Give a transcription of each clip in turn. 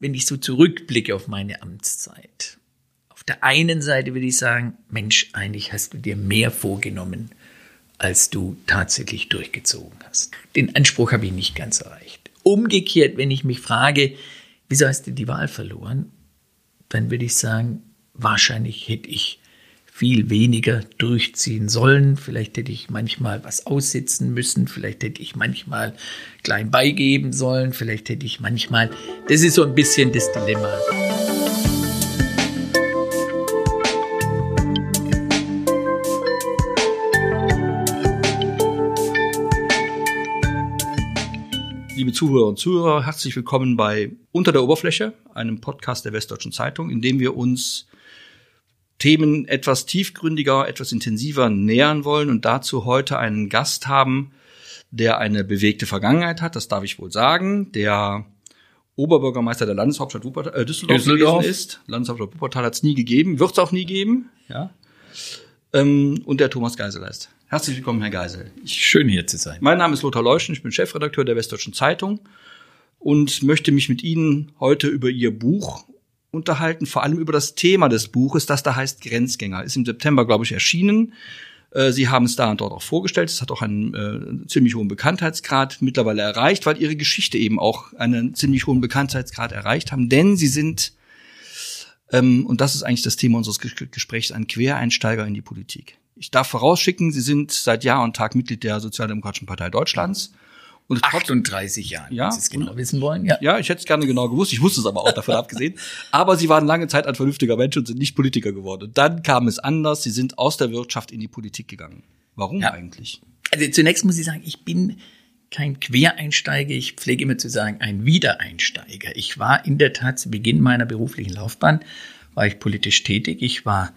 wenn ich so zurückblicke auf meine Amtszeit, auf der einen Seite würde ich sagen, Mensch, eigentlich hast du dir mehr vorgenommen, als du tatsächlich durchgezogen hast. Den Anspruch habe ich nicht ganz erreicht. Umgekehrt, wenn ich mich frage, wieso hast du die Wahl verloren, dann würde ich sagen, wahrscheinlich hätte ich viel weniger durchziehen sollen. Vielleicht hätte ich manchmal was aussitzen müssen. Vielleicht hätte ich manchmal klein beigeben sollen. Vielleicht hätte ich manchmal, das ist so ein bisschen das Dilemma. Liebe Zuhörer und Zuhörer, herzlich willkommen bei Unter der Oberfläche, einem Podcast der Westdeutschen Zeitung, in dem wir uns Themen etwas tiefgründiger, etwas intensiver nähern wollen und dazu heute einen Gast haben, der eine bewegte Vergangenheit hat, das darf ich wohl sagen, der Oberbürgermeister der Landeshauptstadt Wuppertal, äh, Düsseldorf, Düsseldorf. ist. Landeshauptstadt Wuppertal hat es nie gegeben, wird es auch nie geben. Ja. Ähm, und der Thomas Geisel ist. Herzlich willkommen, Herr Geisel. Schön hier zu sein. Mein Name ist Lothar Leuschen, ich bin Chefredakteur der Westdeutschen Zeitung und möchte mich mit Ihnen heute über Ihr Buch unterhalten, vor allem über das Thema des Buches, das da heißt Grenzgänger. Ist im September, glaube ich, erschienen. Äh, Sie haben es da und dort auch vorgestellt. Es hat auch einen äh, ziemlich hohen Bekanntheitsgrad mittlerweile erreicht, weil Ihre Geschichte eben auch einen ziemlich hohen Bekanntheitsgrad erreicht haben. Denn Sie sind, ähm, und das ist eigentlich das Thema unseres Gesprächs, ein Quereinsteiger in die Politik. Ich darf vorausschicken, Sie sind seit Jahr und Tag Mitglied der Sozialdemokratischen Partei Deutschlands. Und 38 Jahre, ja, Sie es genau wissen wollen. Ja. ja, ich hätte es gerne genau gewusst. Ich wusste es aber auch davon abgesehen. Aber Sie waren lange Zeit ein vernünftiger Mensch und sind nicht Politiker geworden. Und dann kam es anders. Sie sind aus der Wirtschaft in die Politik gegangen. Warum ja. eigentlich? Also zunächst muss ich sagen, ich bin kein Quereinsteiger. Ich pflege immer zu sagen, ein Wiedereinsteiger. Ich war in der Tat zu Beginn meiner beruflichen Laufbahn, war ich politisch tätig. Ich war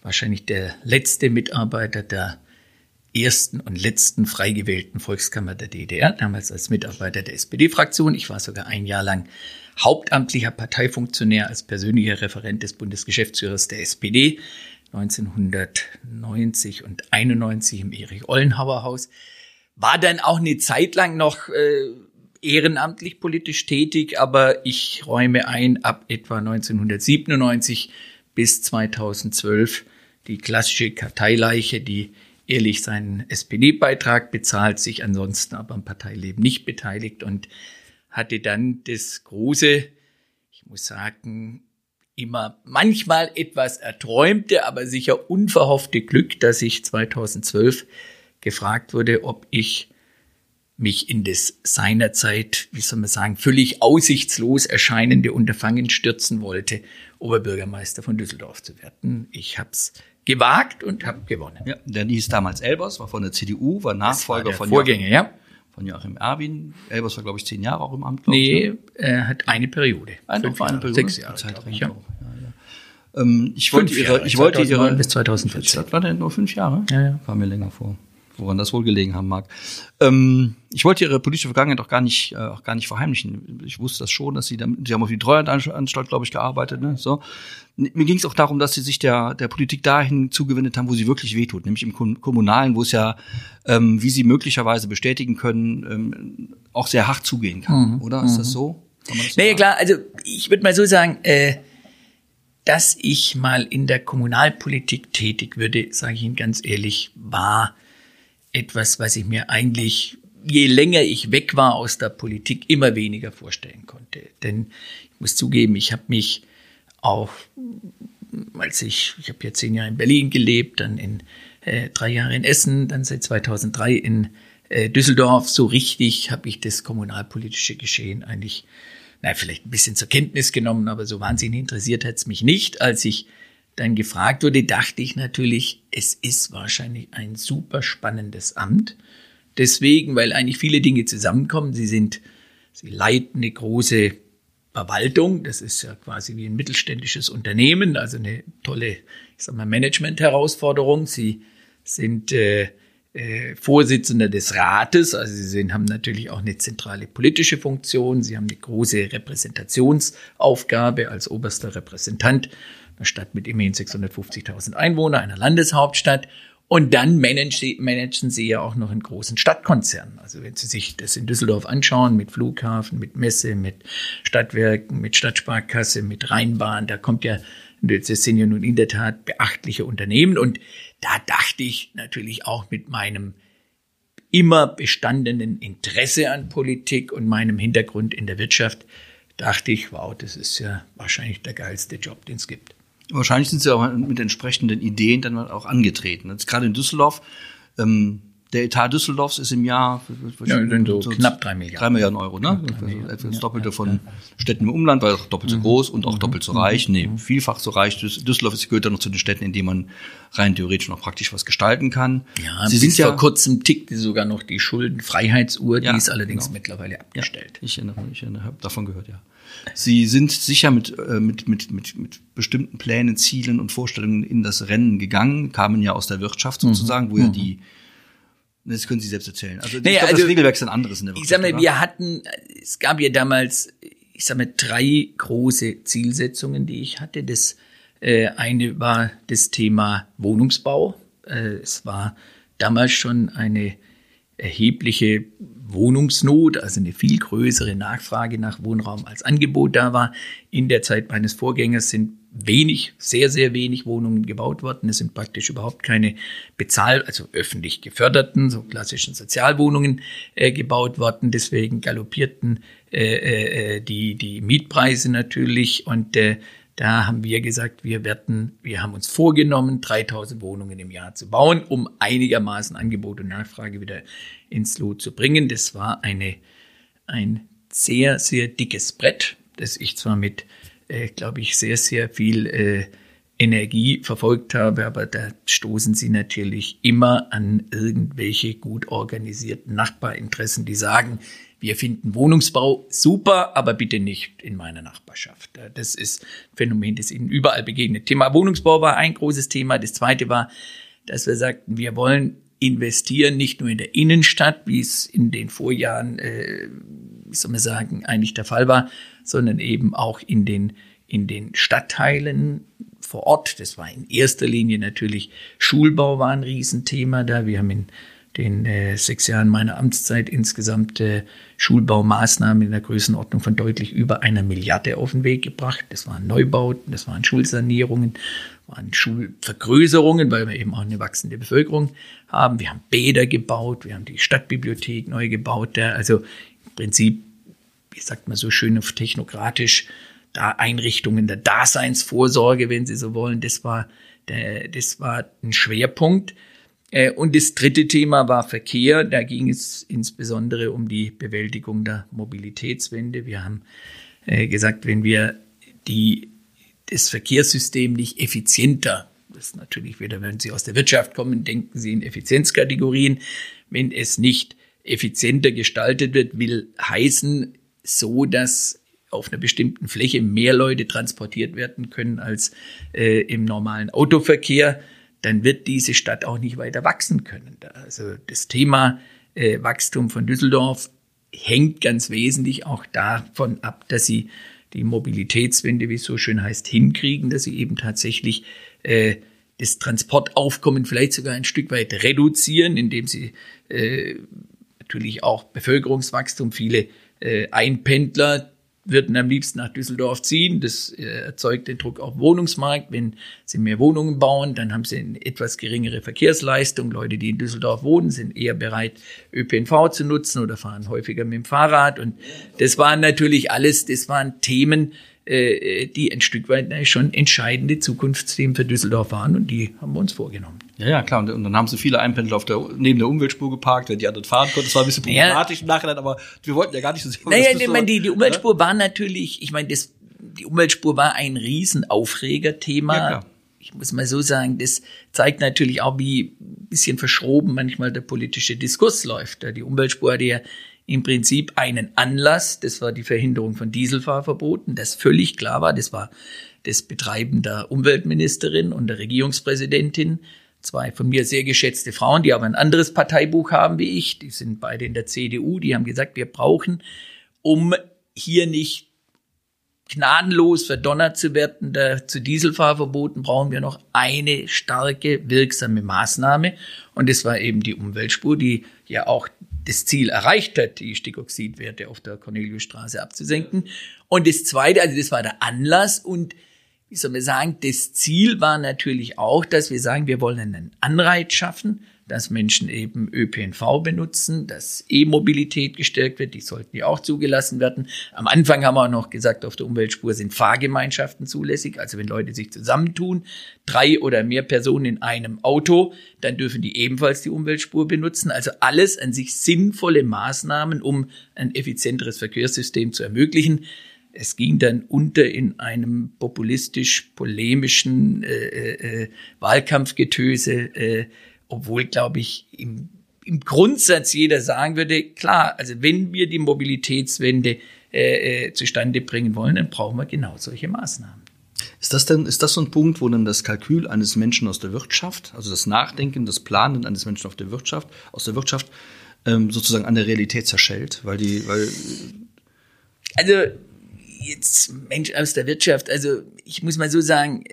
wahrscheinlich der letzte Mitarbeiter der ersten und letzten frei gewählten Volkskammer der DDR, damals als Mitarbeiter der SPD-Fraktion. Ich war sogar ein Jahr lang hauptamtlicher Parteifunktionär als persönlicher Referent des Bundesgeschäftsführers der SPD 1990 und 91 im Erich-Ollenhauer Haus. War dann auch eine Zeit lang noch äh, ehrenamtlich politisch tätig, aber ich räume ein, ab etwa 1997 bis 2012 die klassische Karteileiche, die ehrlich seinen SPD-Beitrag bezahlt, sich ansonsten aber am Parteileben nicht beteiligt und hatte dann das große, ich muss sagen, immer manchmal etwas erträumte, aber sicher unverhoffte Glück, dass ich 2012 gefragt wurde, ob ich mich in das seinerzeit, wie soll man sagen, völlig aussichtslos erscheinende Unterfangen stürzen wollte, Oberbürgermeister von Düsseldorf zu werden. Ich habe es gewagt und habe gewonnen. Ja, der hieß damals Elbers, war von der CDU, war Nachfolger war von Vorgänger, Joachim, ja. Von Joachim Erwin. Elbers war, glaube ich, zehn Jahre auch im Amt. Nee, ich, ne? er hat eine Periode. Ein, Fünf eine Periode. Sechs Jahre. Zeit ich, ja. Ja, ja. Ähm, ich wollte ihre, ich wollte ihre, bis 2014. Das war denn nur fünf Jahre? Ja, ja. War mir länger vor woran das wohl gelegen haben mag. Ähm, ich wollte Ihre politische Vergangenheit auch gar nicht, äh, auch gar nicht verheimlichen. Ich wusste das schon, dass Sie, dann, Sie haben auf die Treuhandanstalt, glaube ich, gearbeitet. Ne? So. Mir ging es auch darum, dass Sie sich der, der Politik dahin zugewendet haben, wo sie wirklich wehtut, nämlich im Kommunalen, wo es ja, ähm, wie Sie möglicherweise bestätigen können, ähm, auch sehr hart zugehen kann. Mhm. Oder ist mhm. das so? Das naja, klar, also ich würde mal so sagen, äh, dass ich mal in der Kommunalpolitik tätig würde, sage ich Ihnen ganz ehrlich, war etwas, was ich mir eigentlich, je länger ich weg war aus der Politik, immer weniger vorstellen konnte. Denn ich muss zugeben, ich habe mich auch, als ich, ich habe ja zehn Jahre in Berlin gelebt, dann in äh, drei Jahre in Essen, dann seit 2003 in äh, Düsseldorf, so richtig habe ich das kommunalpolitische Geschehen eigentlich, na, vielleicht ein bisschen zur Kenntnis genommen, aber so wahnsinnig interessiert hat es mich nicht, als ich dann gefragt wurde, dachte ich natürlich, es ist wahrscheinlich ein super spannendes Amt. Deswegen, weil eigentlich viele Dinge zusammenkommen. Sie sind, sie leiten eine große Verwaltung. Das ist ja quasi wie ein mittelständisches Unternehmen, also eine tolle, ich sag mal, Management-Herausforderung. Sie sind äh, äh, Vorsitzender des Rates, also Sie sind, haben natürlich auch eine zentrale politische Funktion. Sie haben eine große Repräsentationsaufgabe als oberster Repräsentant einer Stadt mit immerhin 650.000 Einwohnern, einer Landeshauptstadt. Und dann managen sie, managen sie ja auch noch einen großen Stadtkonzern. Also wenn Sie sich das in Düsseldorf anschauen, mit Flughafen, mit Messe, mit Stadtwerken, mit Stadtsparkasse, mit Rheinbahn, da kommt ja, das sind ja nun in der Tat beachtliche Unternehmen. Und da dachte ich natürlich auch mit meinem immer bestandenen Interesse an Politik und meinem Hintergrund in der Wirtschaft, dachte ich, wow, das ist ja wahrscheinlich der geilste Job, den es gibt. Wahrscheinlich sind sie auch mit entsprechenden Ideen dann auch angetreten. Jetzt gerade in Düsseldorf, ähm, der Etat Düsseldorfs ist im Jahr ja, so, so knapp drei Milliarden. Drei Milliarden Euro, ne? Also etwa das Doppelte von Städten im Umland, weil auch doppelt so mhm. groß und auch mhm. doppelt so reich. Nee, mhm. vielfach so reich. Düsseldorf ist, gehört dann noch zu den Städten, in denen man rein theoretisch noch praktisch was gestalten kann. Ja, Sie sind ja vor kurzem tickte sogar noch die Schuldenfreiheitsuhr, die ja, ist allerdings genau. mittlerweile abgestellt. Ja, ich erinnere ich habe davon gehört, ja. Sie sind sicher mit, äh, mit, mit, mit, mit bestimmten Plänen, Zielen und Vorstellungen in das Rennen gegangen, kamen ja aus der Wirtschaft sozusagen, mhm. wo ja mhm. die das können Sie selbst erzählen. Also, naja, ich glaube, also, das Regelwerk ist ein anderes in der Wirtschaft. Ich sag mal, oder? wir hatten, es gab ja damals, ich sag mal, drei große Zielsetzungen, die ich hatte. Das äh, eine war das Thema Wohnungsbau. Äh, es war damals schon eine erhebliche Wohnungsnot, also eine viel größere Nachfrage nach Wohnraum als Angebot da war. In der Zeit meines Vorgängers sind wenig, sehr, sehr wenig Wohnungen gebaut worden. Es sind praktisch überhaupt keine bezahl, also öffentlich geförderten, so klassischen Sozialwohnungen äh, gebaut worden. Deswegen galoppierten äh, äh, die, die Mietpreise natürlich und äh, da haben wir gesagt, wir werden, wir haben uns vorgenommen, 3000 Wohnungen im Jahr zu bauen, um einigermaßen Angebot und Nachfrage wieder ins Lot zu bringen. Das war eine, ein sehr, sehr dickes Brett, das ich zwar mit, äh, glaube ich, sehr, sehr viel äh, Energie verfolgt habe, aber da stoßen sie natürlich immer an irgendwelche gut organisierten Nachbarinteressen, die sagen, wir finden Wohnungsbau super, aber bitte nicht in meiner Nachbarschaft. Das ist ein Phänomen, das Ihnen überall begegnet. Thema Wohnungsbau war ein großes Thema. Das zweite war, dass wir sagten, wir wollen investieren, nicht nur in der Innenstadt, wie es in den Vorjahren, äh, wie soll man sagen, eigentlich der Fall war, sondern eben auch in den, in den Stadtteilen vor Ort. Das war in erster Linie natürlich Schulbau war ein Riesenthema da. Wir haben in den äh, sechs Jahren meiner Amtszeit insgesamt äh, Schulbaumaßnahmen in der Größenordnung von deutlich über einer Milliarde auf den Weg gebracht. Das waren Neubauten, das waren Schulsanierungen, waren Schulvergrößerungen, weil wir eben auch eine wachsende Bevölkerung haben. Wir haben Bäder gebaut, wir haben die Stadtbibliothek neu gebaut. Da. Also im Prinzip, wie sagt man so schön auf technokratisch, da Einrichtungen der Daseinsvorsorge, wenn Sie so wollen, das war, der, das war ein Schwerpunkt. Äh, und das dritte Thema war Verkehr. Da ging es insbesondere um die Bewältigung der Mobilitätswende. Wir haben äh, gesagt, wenn wir die, das Verkehrssystem nicht effizienter, das ist natürlich wieder, wenn Sie aus der Wirtschaft kommen, denken Sie in Effizienzkategorien. Wenn es nicht effizienter gestaltet wird, will heißen, so dass auf einer bestimmten Fläche mehr Leute transportiert werden können als äh, im normalen Autoverkehr dann wird diese Stadt auch nicht weiter wachsen können. Also das Thema äh, Wachstum von Düsseldorf hängt ganz wesentlich auch davon ab, dass sie die Mobilitätswende, wie es so schön heißt, hinkriegen, dass sie eben tatsächlich äh, das Transportaufkommen vielleicht sogar ein Stück weit reduzieren, indem sie äh, natürlich auch Bevölkerungswachstum, viele äh, Einpendler, würden am liebsten nach Düsseldorf ziehen. Das äh, erzeugt den Druck auf Wohnungsmarkt. Wenn sie mehr Wohnungen bauen, dann haben sie eine etwas geringere Verkehrsleistung. Leute, die in Düsseldorf wohnen, sind eher bereit, ÖPNV zu nutzen oder fahren häufiger mit dem Fahrrad. Und das waren natürlich alles, das waren Themen, äh, die ein Stück weit schon entscheidende Zukunftsthemen für Düsseldorf waren und die haben wir uns vorgenommen. Ja, ja, klar. Und, dann haben sie viele Einpendler auf der, neben der Umweltspur geparkt, wenn die anderen fahren konnten. Das war ein bisschen problematisch ja. im Nachhinein, aber wir wollten ja gar nicht so sehr. Naja, ich meine, die, die Umweltspur war natürlich, ich meine, das, die Umweltspur war ein Riesenaufregerthema. Ja, klar. Ich muss mal so sagen, das zeigt natürlich auch, wie ein bisschen verschroben manchmal der politische Diskurs läuft. Die Umweltspur hatte ja im Prinzip einen Anlass, das war die Verhinderung von Dieselfahrverboten, das völlig klar war, das war das Betreiben der Umweltministerin und der Regierungspräsidentin, zwei von mir sehr geschätzte Frauen, die aber ein anderes Parteibuch haben wie ich, die sind beide in der CDU, die haben gesagt, wir brauchen, um hier nicht gnadenlos verdonnert zu werden, da zu Dieselfahrverboten brauchen wir noch eine starke, wirksame Maßnahme. Und das war eben die Umweltspur, die ja auch das Ziel erreicht hat, die Stickoxidwerte auf der Corneliusstraße abzusenken. Und das Zweite, also das war der Anlass und wie soll man sagen, das Ziel war natürlich auch, dass wir sagen, wir wollen einen Anreiz schaffen, dass Menschen eben ÖPNV benutzen, dass E-Mobilität gestärkt wird, die sollten ja auch zugelassen werden. Am Anfang haben wir auch noch gesagt, auf der Umweltspur sind Fahrgemeinschaften zulässig, also wenn Leute sich zusammentun, drei oder mehr Personen in einem Auto, dann dürfen die ebenfalls die Umweltspur benutzen. Also alles an sich sinnvolle Maßnahmen, um ein effizienteres Verkehrssystem zu ermöglichen. Es ging dann unter in einem populistisch-polemischen äh, äh, äh Wahlkampfgetöse, äh, obwohl, glaube ich, im, im Grundsatz jeder sagen würde, klar, also wenn wir die Mobilitätswende äh, äh, zustande bringen wollen, dann brauchen wir genau solche Maßnahmen. Ist das denn, ist das so ein Punkt, wo dann das Kalkül eines Menschen aus der Wirtschaft, also das Nachdenken, das Planen eines Menschen auf der Wirtschaft, aus der Wirtschaft, ähm, sozusagen an der Realität zerschellt? Weil die, weil. Also, jetzt Mensch aus der Wirtschaft, also ich muss mal so sagen,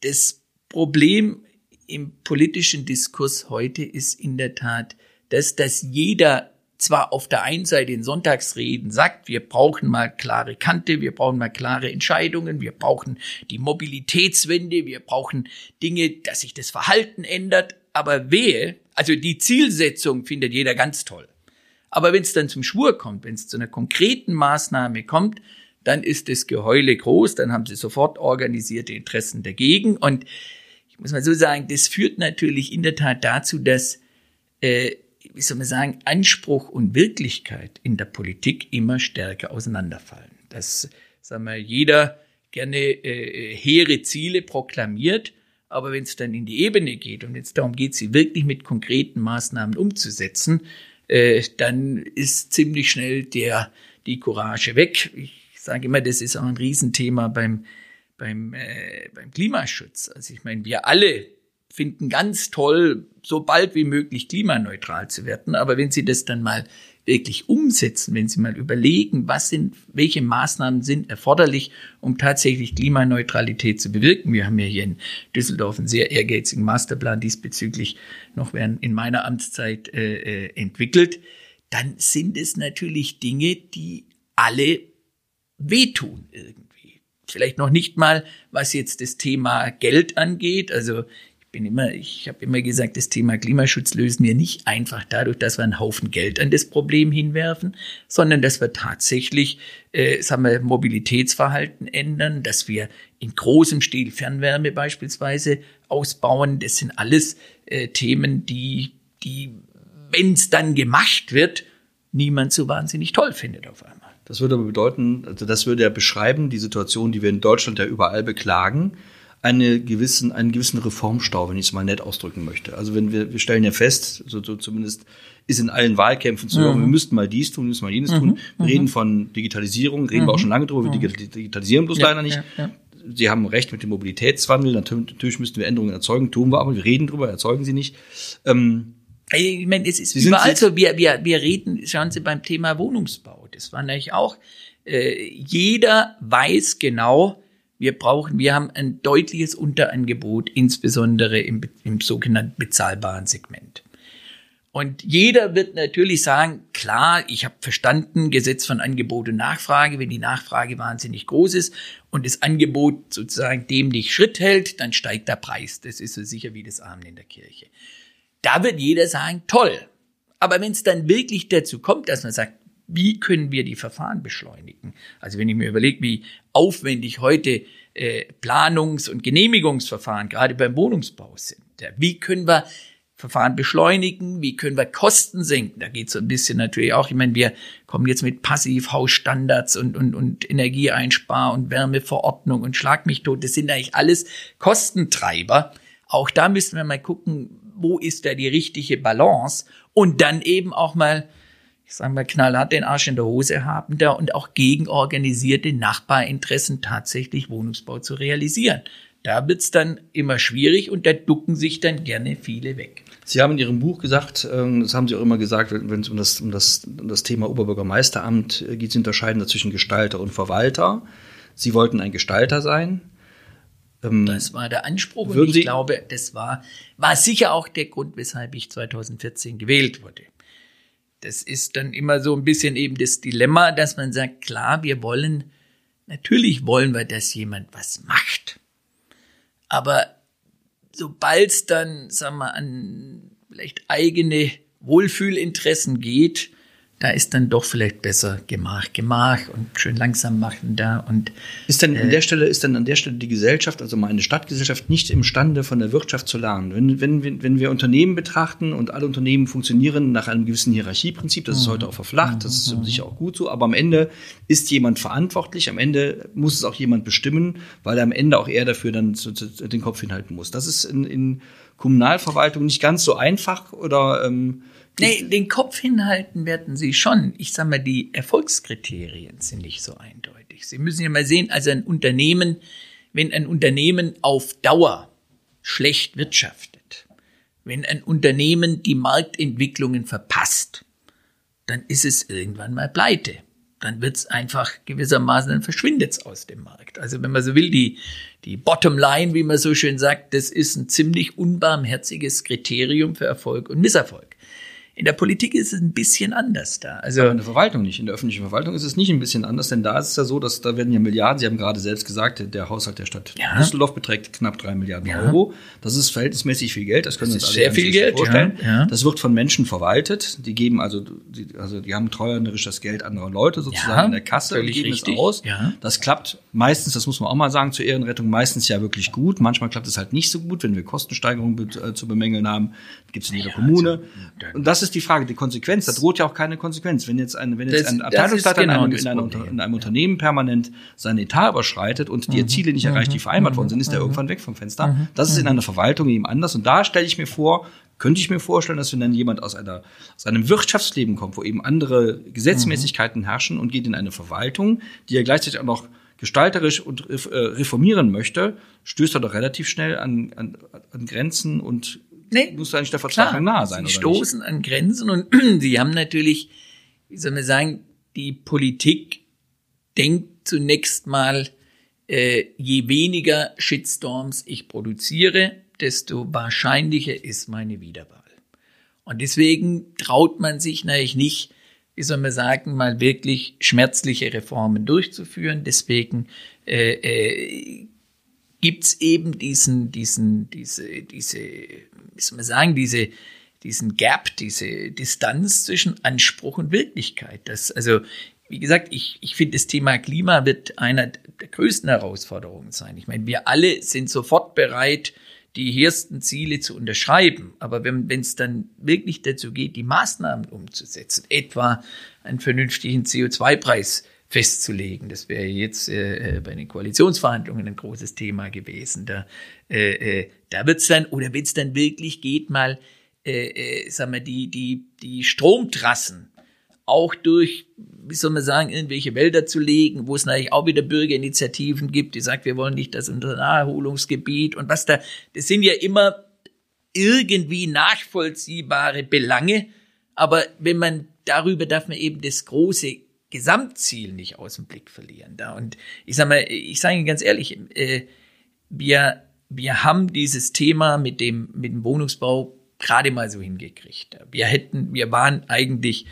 das Problem im politischen Diskurs heute ist in der Tat, dass, dass jeder zwar auf der einen Seite in Sonntagsreden sagt, wir brauchen mal klare Kante, wir brauchen mal klare Entscheidungen, wir brauchen die Mobilitätswende, wir brauchen Dinge, dass sich das Verhalten ändert, aber wehe, also die Zielsetzung findet jeder ganz toll. Aber wenn es dann zum Schwur kommt, wenn es zu einer konkreten Maßnahme kommt, dann ist das Geheule groß, dann haben sie sofort organisierte Interessen dagegen und muss man so sagen, das führt natürlich in der Tat dazu, dass, äh, wie soll man sagen, Anspruch und Wirklichkeit in der Politik immer stärker auseinanderfallen. Dass, sagen wir, jeder gerne äh, hehre Ziele proklamiert, aber wenn es dann in die Ebene geht und jetzt darum geht, sie wirklich mit konkreten Maßnahmen umzusetzen, äh, dann ist ziemlich schnell der die Courage weg. Ich sage immer, das ist auch ein Riesenthema beim beim, äh, beim Klimaschutz. Also ich meine, wir alle finden ganz toll, so bald wie möglich klimaneutral zu werden. Aber wenn Sie das dann mal wirklich umsetzen, wenn Sie mal überlegen, was sind, welche Maßnahmen sind erforderlich, um tatsächlich Klimaneutralität zu bewirken. Wir haben ja hier in Düsseldorf einen sehr ehrgeizigen Masterplan diesbezüglich noch während in meiner Amtszeit äh, äh entwickelt. Dann sind es natürlich Dinge, die alle wehtun irgendwie vielleicht noch nicht mal, was jetzt das Thema Geld angeht. Also ich bin immer, ich habe immer gesagt, das Thema Klimaschutz lösen wir nicht einfach dadurch, dass wir einen Haufen Geld an das Problem hinwerfen, sondern dass wir tatsächlich, äh, sagen wir, Mobilitätsverhalten ändern, dass wir in großem Stil Fernwärme beispielsweise ausbauen. Das sind alles äh, Themen, die, die, wenn es dann gemacht wird, niemand so wahnsinnig toll findet auf einmal. Das würde aber bedeuten, also das würde ja beschreiben, die Situation, die wir in Deutschland ja überall beklagen, eine gewissen, einen gewissen Reformstau, wenn ich es mal nett ausdrücken möchte. Also wenn wir, wir stellen ja fest, so, so zumindest ist in allen Wahlkämpfen zu hören, mhm. wir müssten mal dies tun, wir müssen mal jenes mhm. tun. Wir mhm. reden von Digitalisierung, reden wir auch mhm. schon lange drüber, wir mhm. digitalisieren bloß ja, leider nicht. Ja, ja. Sie haben recht mit dem Mobilitätswandel, natürlich müssten wir Änderungen erzeugen, tun wir aber, wir reden drüber, erzeugen sie nicht. Ähm, ich meine, es ist überall so, wir, wir, wir reden, schauen Sie beim Thema Wohnungsbau, das war nämlich auch, äh, jeder weiß genau, wir brauchen, wir haben ein deutliches Unterangebot, insbesondere im, im sogenannten bezahlbaren Segment. Und jeder wird natürlich sagen, klar, ich habe verstanden, Gesetz von Angebot und Nachfrage, wenn die Nachfrage wahnsinnig groß ist und das Angebot sozusagen dem nicht Schritt hält, dann steigt der Preis. Das ist so sicher wie das Amen in der Kirche. Da wird jeder sagen, toll. Aber wenn es dann wirklich dazu kommt, dass man sagt, wie können wir die Verfahren beschleunigen? Also wenn ich mir überlege, wie aufwendig heute äh, Planungs- und Genehmigungsverfahren gerade beim Wohnungsbau sind. Ja, wie können wir Verfahren beschleunigen? Wie können wir Kosten senken? Da geht es so ein bisschen natürlich auch. Ich meine, wir kommen jetzt mit Passivhausstandards und, und, und Energieeinspar- und Wärmeverordnung und Schlag mich tot. Das sind eigentlich alles Kostentreiber. Auch da müssen wir mal gucken, wo ist da die richtige Balance und dann eben auch mal, ich sage mal, knallhart den Arsch in der Hose haben da und auch gegen organisierte Nachbarinteressen tatsächlich Wohnungsbau zu realisieren. Da wird's dann immer schwierig und da ducken sich dann gerne viele weg. Sie haben in Ihrem Buch gesagt, ähm, das haben Sie auch immer gesagt, wenn es um das, um das, um das Thema Oberbürgermeisteramt geht, Sie unterscheiden zwischen Gestalter und Verwalter. Sie wollten ein Gestalter sein. Ähm, das war der Anspruch und ich glaube, das war, war sicher auch der Grund, weshalb ich 2014 gewählt wurde. Das ist dann immer so ein bisschen eben das Dilemma, dass man sagt, klar, wir wollen, natürlich wollen wir, dass jemand was macht. Aber sobald es dann, sagen wir, an vielleicht eigene Wohlfühlinteressen geht, da ist dann doch vielleicht besser Gemach, Gemach und schön langsam machen da und ist dann an äh, der Stelle ist dann an der Stelle die Gesellschaft, also meine Stadtgesellschaft, nicht imstande von der Wirtschaft zu lernen. Wenn, wenn, wenn wir Unternehmen betrachten und alle Unternehmen funktionieren nach einem gewissen Hierarchieprinzip, das ist heute auch verflacht, das ist sicher auch gut so, aber am Ende ist jemand verantwortlich, am Ende muss es auch jemand bestimmen, weil er am Ende auch er dafür dann den Kopf hinhalten muss. Das ist in, in Kommunalverwaltung nicht ganz so einfach oder ähm, Nee, den Kopf hinhalten werden Sie schon. Ich sag mal, die Erfolgskriterien sind nicht so eindeutig. Sie müssen ja mal sehen, also ein Unternehmen, wenn ein Unternehmen auf Dauer schlecht wirtschaftet, wenn ein Unternehmen die Marktentwicklungen verpasst, dann ist es irgendwann mal pleite. Dann wird es einfach gewissermaßen, dann verschwindet es aus dem Markt. Also wenn man so will, die, die Bottom Line, wie man so schön sagt, das ist ein ziemlich unbarmherziges Kriterium für Erfolg und Misserfolg. In der Politik ist es ein bisschen anders da. Also in der Verwaltung nicht. In der öffentlichen Verwaltung ist es nicht ein bisschen anders, denn da ist es ja so, dass da werden ja Milliarden, Sie haben gerade selbst gesagt, der Haushalt der Stadt ja. Düsseldorf beträgt knapp drei Milliarden ja. Euro. Das ist verhältnismäßig viel Geld, das können das wir uns sehr viel Geld, vorstellen. Ja. Das wird von Menschen verwaltet, die geben also, die, also die haben treuerisch das Geld anderer Leute sozusagen in der Kasse und geben richtig. es aus. Das klappt meistens, das muss man auch mal sagen, zur Ehrenrettung meistens ja wirklich gut. Manchmal klappt es halt nicht so gut, wenn wir Kostensteigerungen äh, zu bemängeln haben. Gibt es in jeder Kommune. Also, und das ist die Frage, die Konsequenz. Da droht ja auch keine Konsequenz. Wenn jetzt ein, wenn jetzt das, ein Abteilungsleiter genau in, einem, in, einem, in, einem, Unternehmen permanent seinen Etat überschreitet und die mhm. Ziele nicht erreicht, die mhm. vereinbart worden sind, ist mhm. irgendwann weg vom Fenster. Mhm. Das ist in einer Verwaltung eben anders. Und da stelle ich mir vor, könnte ich mir vorstellen, dass wenn dann jemand aus einer aus einem Wirtschaftsleben kommt, wo eben andere Gesetzmäßigkeiten herrschen und geht in eine Verwaltung, die ja gleichzeitig auch noch gestalterisch und äh, reformieren möchte, stößt er doch relativ schnell an, an, an Grenzen und nee, muss eigentlich der Verzweiflung nahe sein. Sie stoßen nicht? an Grenzen und sie haben natürlich, wie soll man sagen, die Politik denkt zunächst mal, äh, je weniger Shitstorms ich produziere, desto wahrscheinlicher ist meine Wiederwahl. Und deswegen traut man sich natürlich nicht, wie soll man sagen, mal wirklich schmerzliche Reformen durchzuführen. Deswegen äh, äh, gibt's eben diesen, diesen, diese, diese wie soll man sagen, diese, diesen Gap, diese Distanz zwischen Anspruch und Wirklichkeit. Das, also, wie gesagt, ich, ich finde, das Thema Klima wird einer der größten Herausforderungen sein. Ich meine, wir alle sind sofort bereit, die hehrssten Ziele zu unterschreiben. Aber wenn es dann wirklich dazu geht, die Maßnahmen umzusetzen, etwa einen vernünftigen CO2-Preis festzulegen. Das wäre jetzt äh, äh, bei den Koalitionsverhandlungen ein großes Thema gewesen. Da, äh, äh, da wird's dann, oder wenn es dann wirklich geht, mal, äh, äh, sagen wir, die, die, die Stromtrassen auch durch, wie soll man sagen, irgendwelche Wälder zu legen, wo es natürlich auch wieder Bürgerinitiativen gibt, die sagt, wir wollen nicht das unser Naherholungsgebiet und was da, das sind ja immer irgendwie nachvollziehbare Belange, aber wenn man darüber darf man eben das große Gesamtziel nicht aus dem Blick verlieren. Da. Und ich sage mal, ich sage Ihnen ganz ehrlich, äh, wir, wir haben dieses Thema mit dem, mit dem Wohnungsbau gerade mal so hingekriegt. Wir hätten, wir waren eigentlich,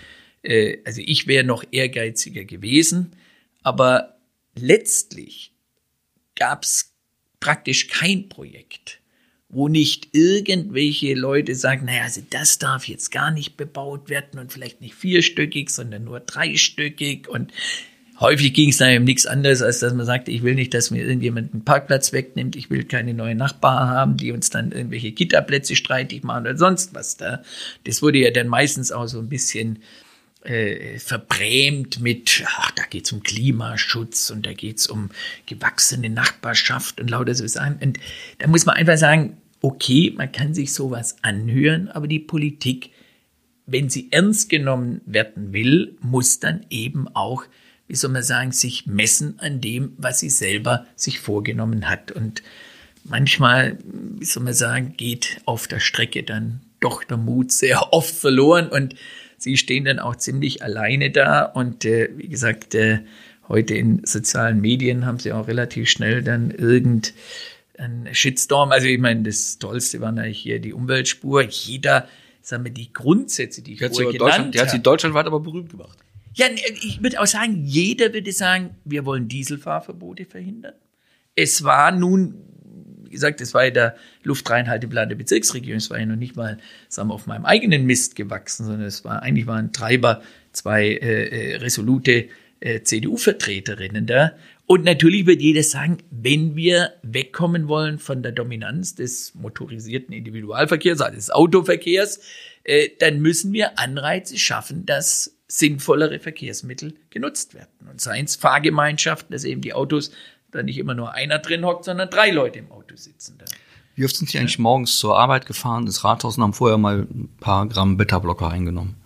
äh, also ich wäre noch ehrgeiziger gewesen, aber letztlich gab es praktisch kein Projekt, wo nicht irgendwelche Leute sagen, naja, also das darf jetzt gar nicht bebaut werden und vielleicht nicht vierstöckig, sondern nur dreistöckig und häufig ging es dann um nichts anderes, als dass man sagte, ich will nicht, dass mir irgendjemand einen Parkplatz wegnimmt, ich will keine neuen Nachbarn haben, die uns dann irgendwelche Kitaplätze streitig machen oder sonst was da. Das wurde ja dann meistens auch so ein bisschen äh, verbrämt mit, ach, da geht's um Klimaschutz und da geht's um gewachsene Nachbarschaft und lauter so Sachen. Und da muss man einfach sagen, okay, man kann sich sowas anhören, aber die Politik, wenn sie ernst genommen werden will, muss dann eben auch, wie soll man sagen, sich messen an dem, was sie selber sich vorgenommen hat. Und manchmal, wie soll man sagen, geht auf der Strecke dann doch der Mut sehr oft verloren und sie stehen dann auch ziemlich alleine da. Und äh, wie gesagt, äh, heute in sozialen Medien haben sie auch relativ schnell dann irgendeinen Shitstorm. Also ich meine, das Tollste war eigentlich hier die Umweltspur. Jeder, sagen wir, die Grundsätze, die ich vorher genannt habe. Der hat sie deutschlandweit aber berühmt gemacht. Ja, ich würde auch sagen, jeder würde sagen, wir wollen Dieselfahrverbote verhindern. Es war nun, wie gesagt, es war ja der Luftreinhalteplan der Bezirksregierung, es war ja noch nicht mal, sagen wir, auf meinem eigenen Mist gewachsen, sondern es war eigentlich waren Treiber zwei äh, äh resolute äh, CDU-Vertreterinnen da. Und natürlich wird jeder sagen, wenn wir wegkommen wollen von der Dominanz des motorisierten Individualverkehrs, also des Autoverkehrs, äh, dann müssen wir Anreize schaffen, dass sinnvollere Verkehrsmittel genutzt werden. Und seien es Fahrgemeinschaften, dass eben die Autos da nicht immer nur einer drin hockt, sondern drei Leute im Auto sitzen. Da. Wie oft sind Sie eigentlich morgens zur Arbeit gefahren, ins Rathaus und haben vorher mal ein paar Gramm Beta-Blocker eingenommen?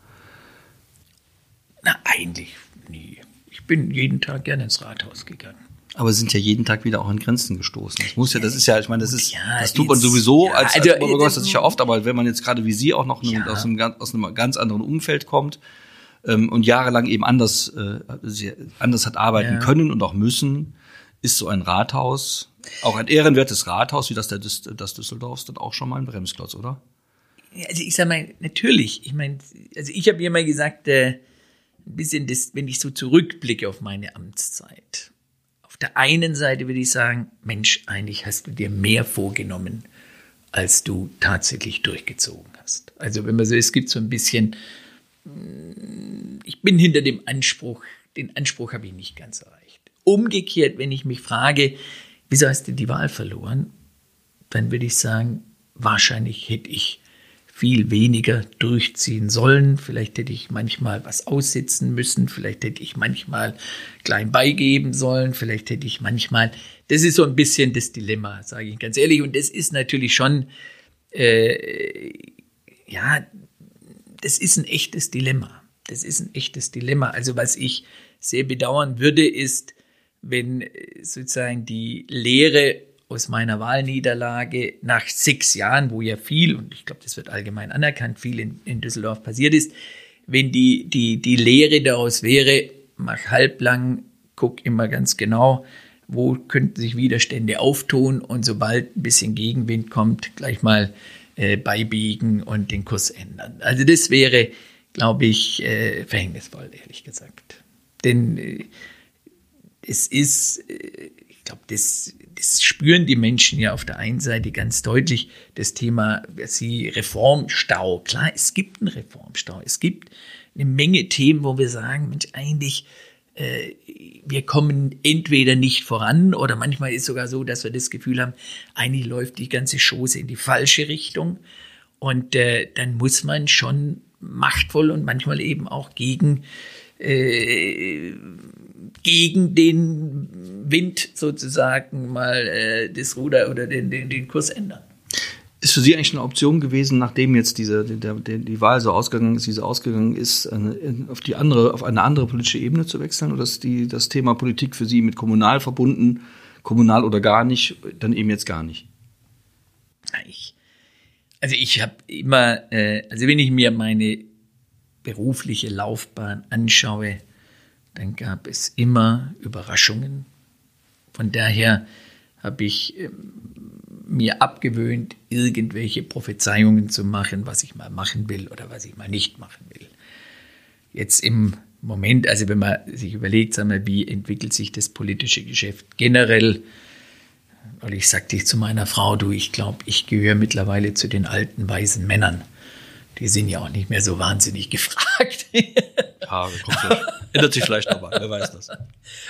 Na, eigentlich nie. Ich bin jeden Tag gerne ins Rathaus gegangen. Aber sind ja jeden Tag wieder auch an Grenzen gestoßen. Das muss ja, das ist ja, ich meine, das ist, ja, das tut man sowieso ja, als, als also, Bürgermeister sicher oft, aber wenn man jetzt gerade wie Sie auch noch ja. aus, einem, aus einem ganz anderen Umfeld kommt ähm, und jahrelang eben anders, äh, anders hat arbeiten können und auch müssen, ist so ein Rathaus, auch ein ehrenwertes Rathaus, wie das der das Düsseldorfs, dann auch schon mal ein Bremsklotz, oder? Also ich sag mal, natürlich. Ich meine, also ich habe immer gesagt, äh, ein bisschen das, wenn ich so zurückblicke auf meine Amtszeit. Auf der einen Seite würde ich sagen, Mensch, eigentlich hast du dir mehr vorgenommen, als du tatsächlich durchgezogen hast. Also wenn man so, es gibt so ein bisschen, mm, ich bin hinter dem Anspruch, den Anspruch habe ich nicht ganz erreicht. Umgekehrt, wenn ich mich frage, wieso hast du die Wahl verloren, dann würde ich sagen, wahrscheinlich hätte ich viel weniger durchziehen sollen. Vielleicht hätte ich manchmal was aussitzen müssen, vielleicht hätte ich manchmal klein beigeben sollen, vielleicht hätte ich manchmal, das ist so ein bisschen das Dilemma, sage ich ganz ehrlich. Und das ist natürlich schon, äh, ja, das ist ein echtes Dilemma. Das ist ein echtes Dilemma. Also was ich sehr bedauern würde, ist, wenn sozusagen die Lehre aus meiner Wahlniederlage nach sechs Jahren, wo ja viel, und ich glaube, das wird allgemein anerkannt, viel in, in Düsseldorf passiert ist, wenn die, die, die Lehre daraus wäre, mach halblang, guck immer ganz genau, wo könnten sich Widerstände auftun und sobald ein bisschen Gegenwind kommt, gleich mal äh, beibiegen und den Kurs ändern. Also das wäre, glaube ich, äh, verhängnisvoll, ehrlich gesagt. Denn äh, es ist, äh, ich glaube, das das spüren die Menschen ja auf der einen Seite ganz deutlich, das Thema sie Reformstau. Klar, es gibt einen Reformstau. Es gibt eine Menge Themen, wo wir sagen, Mensch, eigentlich, äh, wir kommen entweder nicht voran oder manchmal ist sogar so, dass wir das Gefühl haben, eigentlich läuft die ganze Chose in die falsche Richtung. Und äh, dann muss man schon machtvoll und manchmal eben auch gegen äh, gegen den Wind sozusagen mal äh, das Ruder oder den, den, den Kurs ändern. Ist für Sie eigentlich eine Option gewesen, nachdem jetzt diese, der, der, die Wahl so ausgegangen ist, wie sie ausgegangen ist, auf die andere, auf eine andere politische Ebene zu wechseln? Oder ist die, das Thema Politik für Sie mit kommunal verbunden, kommunal oder gar nicht, dann eben jetzt gar nicht? Ich, also ich habe immer, äh, also wenn ich mir meine berufliche Laufbahn anschaue, dann gab es immer Überraschungen. Von daher habe ich ähm, mir abgewöhnt, irgendwelche Prophezeiungen zu machen, was ich mal machen will oder was ich mal nicht machen will. Jetzt im Moment, also wenn man sich überlegt, sagen wir, wie entwickelt sich das politische Geschäft generell, weil ich sagte zu meiner Frau, du, ich glaube, ich gehöre mittlerweile zu den alten weisen Männern. Die sind ja auch nicht mehr so wahnsinnig gefragt. ja, ändert sich vielleicht noch mal, wer weiß das.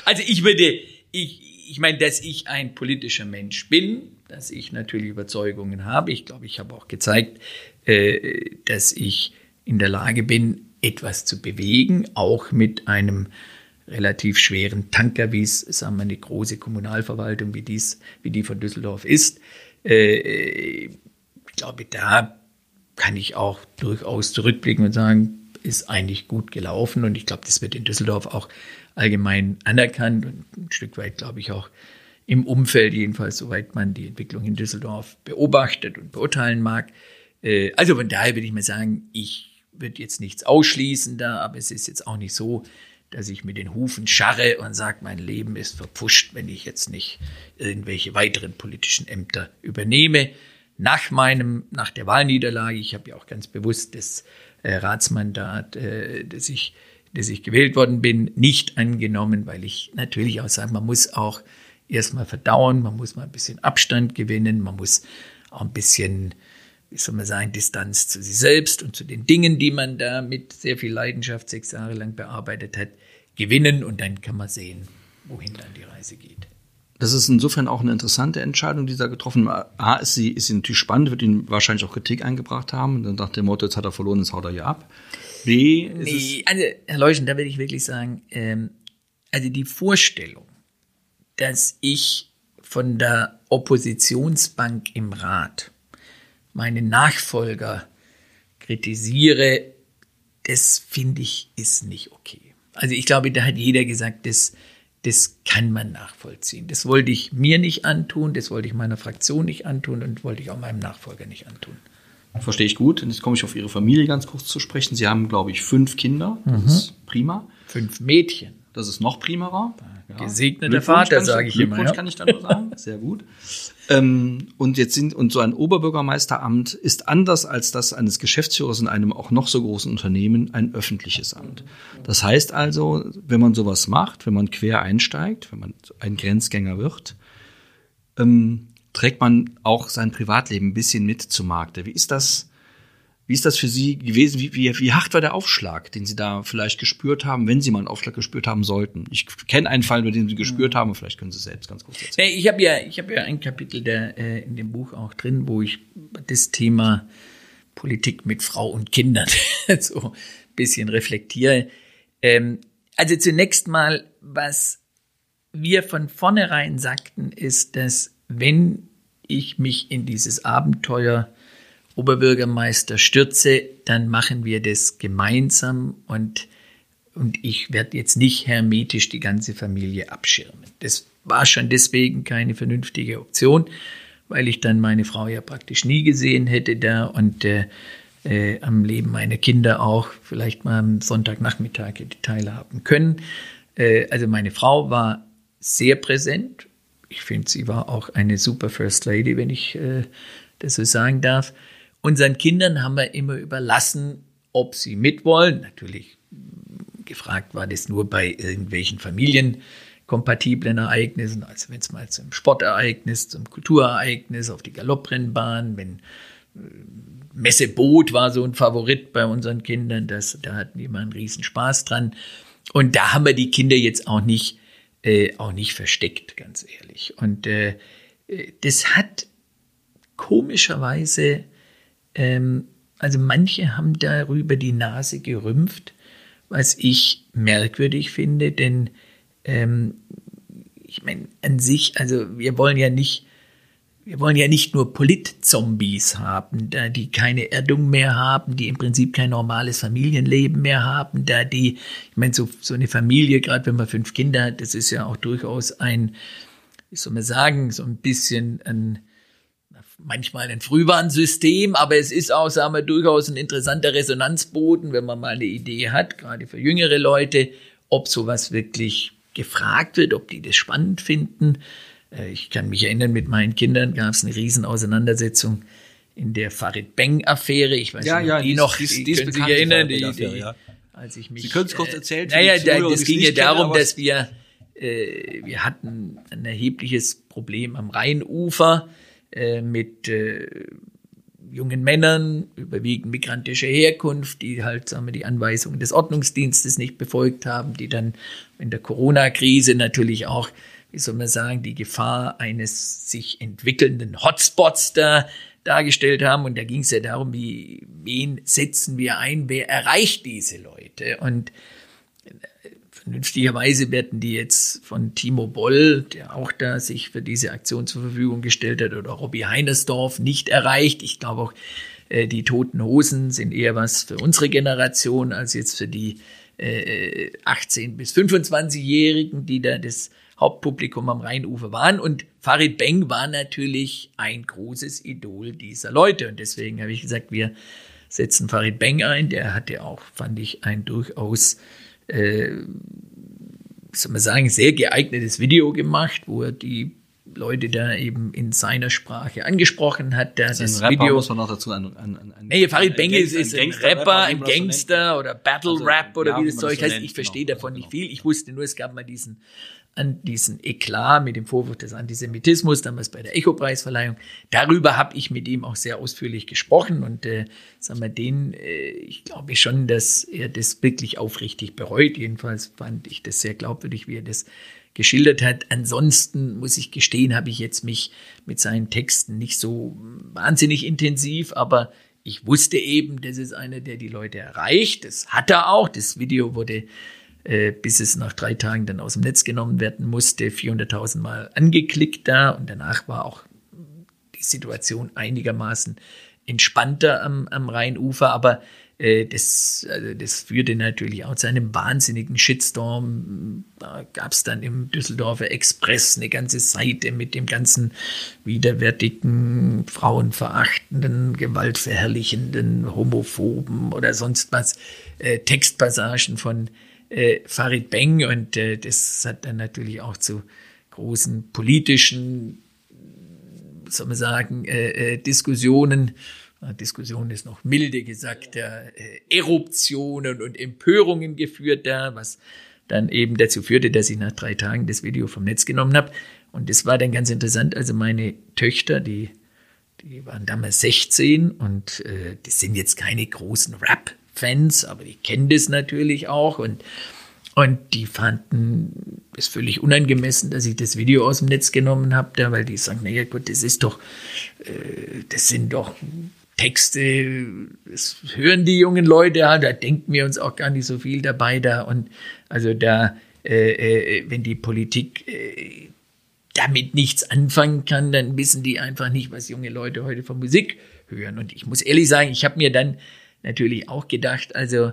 Also ich würde, ich, ich meine, dass ich ein politischer Mensch bin, dass ich natürlich Überzeugungen habe. Ich glaube, ich habe auch gezeigt, äh, dass ich in der Lage bin, etwas zu bewegen, auch mit einem relativ schweren Tanker, wie es, sagen wir, eine große Kommunalverwaltung wie dies, wie die von Düsseldorf ist. Äh, ich glaube, da kann ich auch durchaus zurückblicken und sagen, ist eigentlich gut gelaufen und ich glaube, das wird in Düsseldorf auch allgemein anerkannt und ein Stück weit, glaube ich, auch im Umfeld, jedenfalls soweit man die Entwicklung in Düsseldorf beobachtet und beurteilen mag. Äh, also von daher würde ich mal sagen, ich würde jetzt nichts ausschließen da, aber es ist jetzt auch nicht so, dass ich mit den Hufen scharre und sage, mein Leben ist verpfuscht, wenn ich jetzt nicht irgendwelche weiteren politischen Ämter übernehme. Nach meinem, nach der Wahlniederlage, ich habe ja auch ganz bewusst das äh, Ratsmandat, äh, das ich, das ich gewählt worden bin, nicht angenommen, weil ich natürlich auch sage, man muss auch erstmal verdauen, man muss mal ein bisschen Abstand gewinnen, man muss auch ein bisschen wie soll man sagen, Distanz zu sich selbst und zu den Dingen, die man da mit sehr viel Leidenschaft sechs Jahre lang bearbeitet hat, gewinnen und dann kann man sehen, wohin dann die Reise geht. Das ist insofern auch eine interessante Entscheidung, die da getroffen A, ist sie, ist sie natürlich spannend, wird ihnen wahrscheinlich auch Kritik eingebracht haben. Dann nach dem Motto, jetzt hat er verloren, jetzt haut er hier ab. B, nee, also, Herr Leuschen, da will ich wirklich sagen, ähm, also die Vorstellung, dass ich von der Oppositionsbank im Rat meinen Nachfolger kritisiere, das finde ich ist nicht okay. Also ich glaube, da hat jeder gesagt, das, das kann man nachvollziehen. Das wollte ich mir nicht antun, das wollte ich meiner Fraktion nicht antun und wollte ich auch meinem Nachfolger nicht antun. Verstehe ich gut. Und jetzt komme ich auf Ihre Familie ganz kurz zu sprechen. Sie haben, glaube ich, fünf Kinder. Das mhm. ist prima. Fünf Mädchen. Das ist noch primerer. Ja. Gesegneter Vater, sage ich immer. Glückwunsch ja. kann ich da nur sagen. Sehr gut. Ähm, und jetzt sind, und so ein Oberbürgermeisteramt ist anders als das eines Geschäftsführers in einem auch noch so großen Unternehmen ein öffentliches Amt. Das heißt also, wenn man sowas macht, wenn man quer einsteigt, wenn man ein Grenzgänger wird, ähm, trägt man auch sein Privatleben ein bisschen mit zu Markte. Wie ist das? Wie ist das für Sie gewesen? Wie, wie, wie hart war der Aufschlag, den Sie da vielleicht gespürt haben, wenn Sie mal einen Aufschlag gespürt haben sollten? Ich kenne einen Fall, bei dem Sie gespürt haben, vielleicht können Sie es selbst ganz kurz erzählen. Ich habe ja, ich habe ja ein Kapitel der, äh, in dem Buch auch drin, wo ich das Thema Politik mit Frau und Kindern so ein bisschen reflektiere. Ähm, also zunächst mal, was wir von vornherein sagten, ist, dass wenn ich mich in dieses Abenteuer Oberbürgermeister stürze, dann machen wir das gemeinsam und, und ich werde jetzt nicht hermetisch die ganze Familie abschirmen. Das war schon deswegen keine vernünftige Option, weil ich dann meine Frau ja praktisch nie gesehen hätte da und äh, äh, am Leben meiner Kinder auch vielleicht mal am Sonntagnachmittag hätte teilhaben können. Äh, also meine Frau war sehr präsent. Ich finde, sie war auch eine super First Lady, wenn ich äh, das so sagen darf. Unseren Kindern haben wir immer überlassen, ob sie mitwollen. Natürlich gefragt war das nur bei irgendwelchen familienkompatiblen Ereignissen, also wenn es mal zum Sportereignis, zum Kulturereignis, auf die Galopprennbahn, wenn äh, Messeboot war so ein Favorit bei unseren Kindern, das, da hatten die immer einen riesen Spaß dran. Und da haben wir die Kinder jetzt auch nicht, äh, auch nicht versteckt, ganz ehrlich. Und äh, äh das hat komischerweise ähm, also manche haben darüber die Nase gerümpft, was ich merkwürdig finde, denn ähm, ich meine, an sich, also wir wollen ja nicht, wir wollen ja nicht nur Politzombies haben, da die keine Erdung mehr haben, die im Prinzip kein normales Familienleben mehr haben, da die, ich meine, so, so eine Familie, gerade wenn man fünf Kinder hat, das ist ja auch durchaus ein, wie soll man sagen, so ein bisschen ein, manchmal ein Frühwarnsystem, aber es ist auch, sagen wir, durchaus ein interessanter Resonanzboden, wenn man mal eine Idee hat, gerade für jüngere Leute, ob sowas wirklich gefragt wird, ob die das spannend finden. Äh, ich kann mich erinnern, mit meinen Kindern gab es eine Riesenauseinandersetzung in der Farid Beng-Affäre. Ich weiß ja, nicht, ja, die, die noch, die, die können sich erinnern, die, die, ja. als ich mich. Sie können es kurz äh, erzählen. Äh, naja, da, das ging ja darum, kenne, dass wir, äh, wir hatten ein erhebliches Problem am Rheinufer äh, mit äh, jungen Männern, überwiegend migrantischer Herkunft, die halt, sagen wir, die Anweisungen des Ordnungsdienstes nicht befolgt haben, die dann in der Corona-Krise natürlich auch, wie soll man sagen, die Gefahr eines sich entwickelnden Hotspots da dargestellt haben. Und da ging es ja darum, wie, wen setzen wir ein, wer erreicht diese Leute? Und Vernünftigerweise werden die jetzt von Timo Boll, der auch da sich für diese Aktion zur Verfügung gestellt hat, oder Robbie Heinersdorf nicht erreicht. Ich glaube auch, äh, die toten Hosen sind eher was für unsere Generation als jetzt für die äh, 18 bis 25-Jährigen, die da das Hauptpublikum am Rheinufer waren. Und Farid Beng war natürlich ein großes Idol dieser Leute. Und deswegen habe ich gesagt, wir setzen Farid Beng ein. Der hatte auch, fand ich, ein durchaus äh, soll man sagen, sehr geeignetes Video gemacht, wo er die Leute da eben in seiner Sprache angesprochen hat. Da Das das ist ein Rapper, Video. muss man noch dazu ein, ein, ein Nee, Farid ein Benge Gangster- ist ein Gangster- Rapper, ein. Gangster oder Battle Also, Rap oder ja, wie das Zeug so heißt. Ich verstehe genau, davon genau. nicht viel. Ich wusste nur, es gab mal diesen, an diesen Eklat mit dem Vorwurf des Antisemitismus, damals bei der Echo-Preisverleihung. Darüber habe ich mit ihm auch sehr ausführlich gesprochen und äh, sagen wir, den, äh, ich glaube schon, dass er das wirklich aufrichtig bereut. Jedenfalls fand ich das sehr glaubwürdig, wie er das geschildert hat. Ansonsten muss ich gestehen, habe ich jetzt mich mit seinen Texten nicht so wahnsinnig intensiv, aber ich wusste eben, das ist einer, der die Leute erreicht. Das hat er auch. Das Video wurde, äh, bis es nach drei Tagen dann aus dem Netz genommen werden musste, 400.000 Mal angeklickt da und danach war auch die Situation einigermaßen entspannter am, am Rheinufer, aber äh, das, also das führte natürlich auch zu einem wahnsinnigen Shitstorm. Da gab es dann im Düsseldorfer Express eine ganze Seite mit dem ganzen widerwärtigen, frauenverachtenden, gewaltverherrlichenden, homophoben oder sonst was äh, Textpassagen von äh, Farid Beng und äh, das hat dann natürlich auch zu großen politischen soll man sagen, äh, äh, Diskussionen, äh, Diskussion ist noch milde gesagt, äh, Eruptionen und Empörungen geführt da, was dann eben dazu führte, dass ich nach drei Tagen das Video vom Netz genommen habe. Und das war dann ganz interessant. Also meine Töchter, die, die waren damals 16 und äh, die sind jetzt keine großen Rap-Fans, aber die kennen das natürlich auch und und die fanden es völlig unangemessen, dass ich das Video aus dem Netz genommen habe, weil die sagen, naja gut, das ist doch, äh, das sind doch Texte, das hören die jungen Leute, ja, da denken wir uns auch gar nicht so viel dabei da. Und also da, äh, äh, wenn die Politik äh, damit nichts anfangen kann, dann wissen die einfach nicht, was junge Leute heute von Musik hören. Und ich muss ehrlich sagen, ich habe mir dann natürlich auch gedacht, also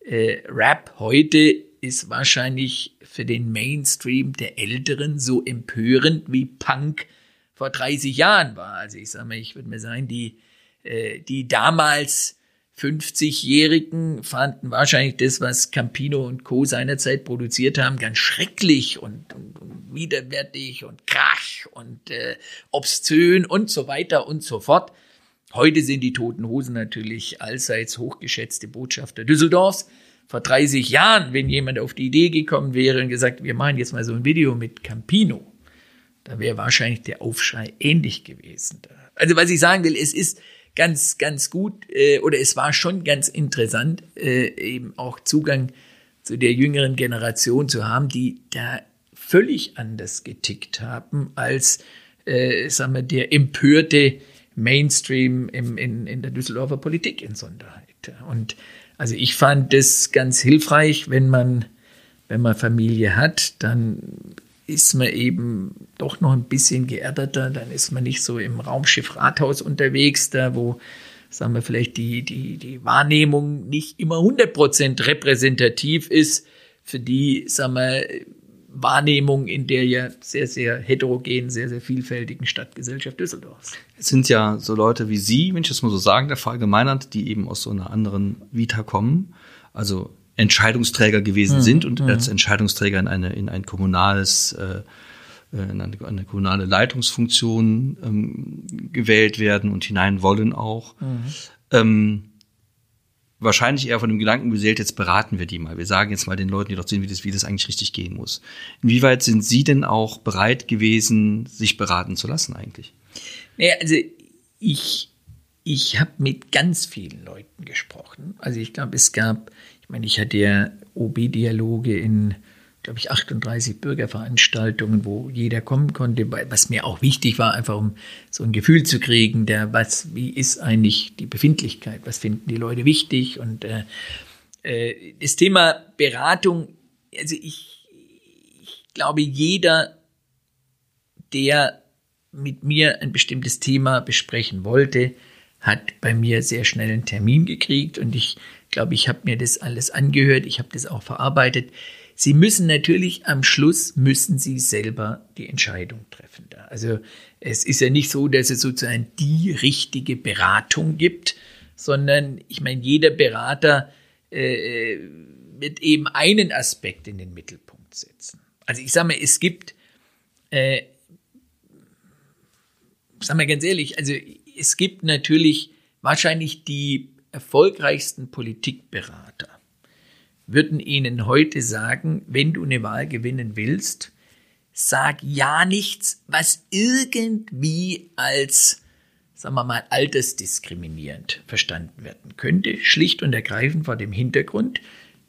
äh, Rap heute ist wahrscheinlich für den Mainstream der Älteren so empörend wie Punk vor 30 Jahren war. Also ich sage mal, ich würde mal sagen, die, äh, die damals 50-Jährigen fanden wahrscheinlich das, was Campino und Co. seinerzeit produziert haben, ganz schrecklich und, und, und widerwärtig und krach und äh, obszön und so weiter und so fort. Heute sind die Toten Hosen natürlich allseits hochgeschätzte Botschafter Düsseldorfs. Vor 30 Jahren, wenn jemand auf die Idee gekommen wäre und gesagt, wir machen jetzt mal so ein Video mit Campino, da wäre wahrscheinlich der Aufschrei ähnlich gewesen. Also was ich sagen will, es ist ganz, ganz gut äh, oder es war schon ganz interessant, äh, eben auch Zugang zu der jüngeren Generation zu haben, die da völlig anders getickt haben als, äh, sagen wir, der empörte Mainstream im, in, in der Düsseldorfer Politik in Sonderheit. Und also ich fand das ganz hilfreich, wenn man, wenn man Familie hat, dann ist man eben doch noch ein bisschen geerdeter, dann ist man nicht so im Raumschiff Rathaus unterwegs, da wo, sagen wir, vielleicht die, die, die Wahrnehmung nicht immer 100% repräsentativ ist für die, sagen wir, Wahrnehmung in der ja sehr, sehr heterogen, sehr, sehr vielfältigen Stadtgesellschaft Düsseldorfs. Es sind ja so Leute wie Sie, wenn ich das mal so sagen, der verallgemeinert, die eben aus so einer anderen Vita kommen, also Entscheidungsträger gewesen Mhm. sind und als Entscheidungsträger in eine in ein kommunales äh, in eine, eine kommunale Leitungsfunktion ähm, gewählt werden und hinein wollen auch. Ähm, wahrscheinlich eher von dem Gedanken beseelt, jetzt beraten wir die mal. Wir sagen jetzt mal den Leuten, die dort sind, wie das, wie das eigentlich richtig gehen muss. Inwieweit sind Sie denn auch bereit gewesen, sich beraten zu lassen eigentlich? Naja, also ich, ich habe mit ganz vielen Leuten gesprochen. Also ich glaube, es gab, ich meine, ich hatte ja OB-Dialoge in, glaube ich, 38 Bürgerveranstaltungen, wo jeder kommen konnte, was mir auch wichtig war, einfach um so ein Gefühl zu kriegen, der, was, wie ist eigentlich die Befindlichkeit, was finden die Leute wichtig und äh, äh, das Thema Beratung, also ich, ich glaube, jeder, der mit mir ein bestimmtes Thema besprechen wollte, hat bei mir sehr schnell einen Termin gekriegt und ich glaube, ich habe mir das alles angehört, ich habe das auch verarbeitet. Sie müssen natürlich am Schluss müssen Sie selber die Entscheidung treffen. Also es ist ja nicht so, dass es sozusagen die richtige Beratung gibt, sondern ich meine, jeder Berater äh, wird eben einen Aspekt in den Mittelpunkt setzen. Also ich sage mal, es gibt, äh, sag mal ganz ehrlich, also es gibt natürlich wahrscheinlich die erfolgreichsten Politikberater würden Ihnen heute sagen, wenn du eine Wahl gewinnen willst, sag ja nichts, was irgendwie als, sagen wir mal, altersdiskriminierend verstanden werden könnte, schlicht und ergreifend vor dem Hintergrund,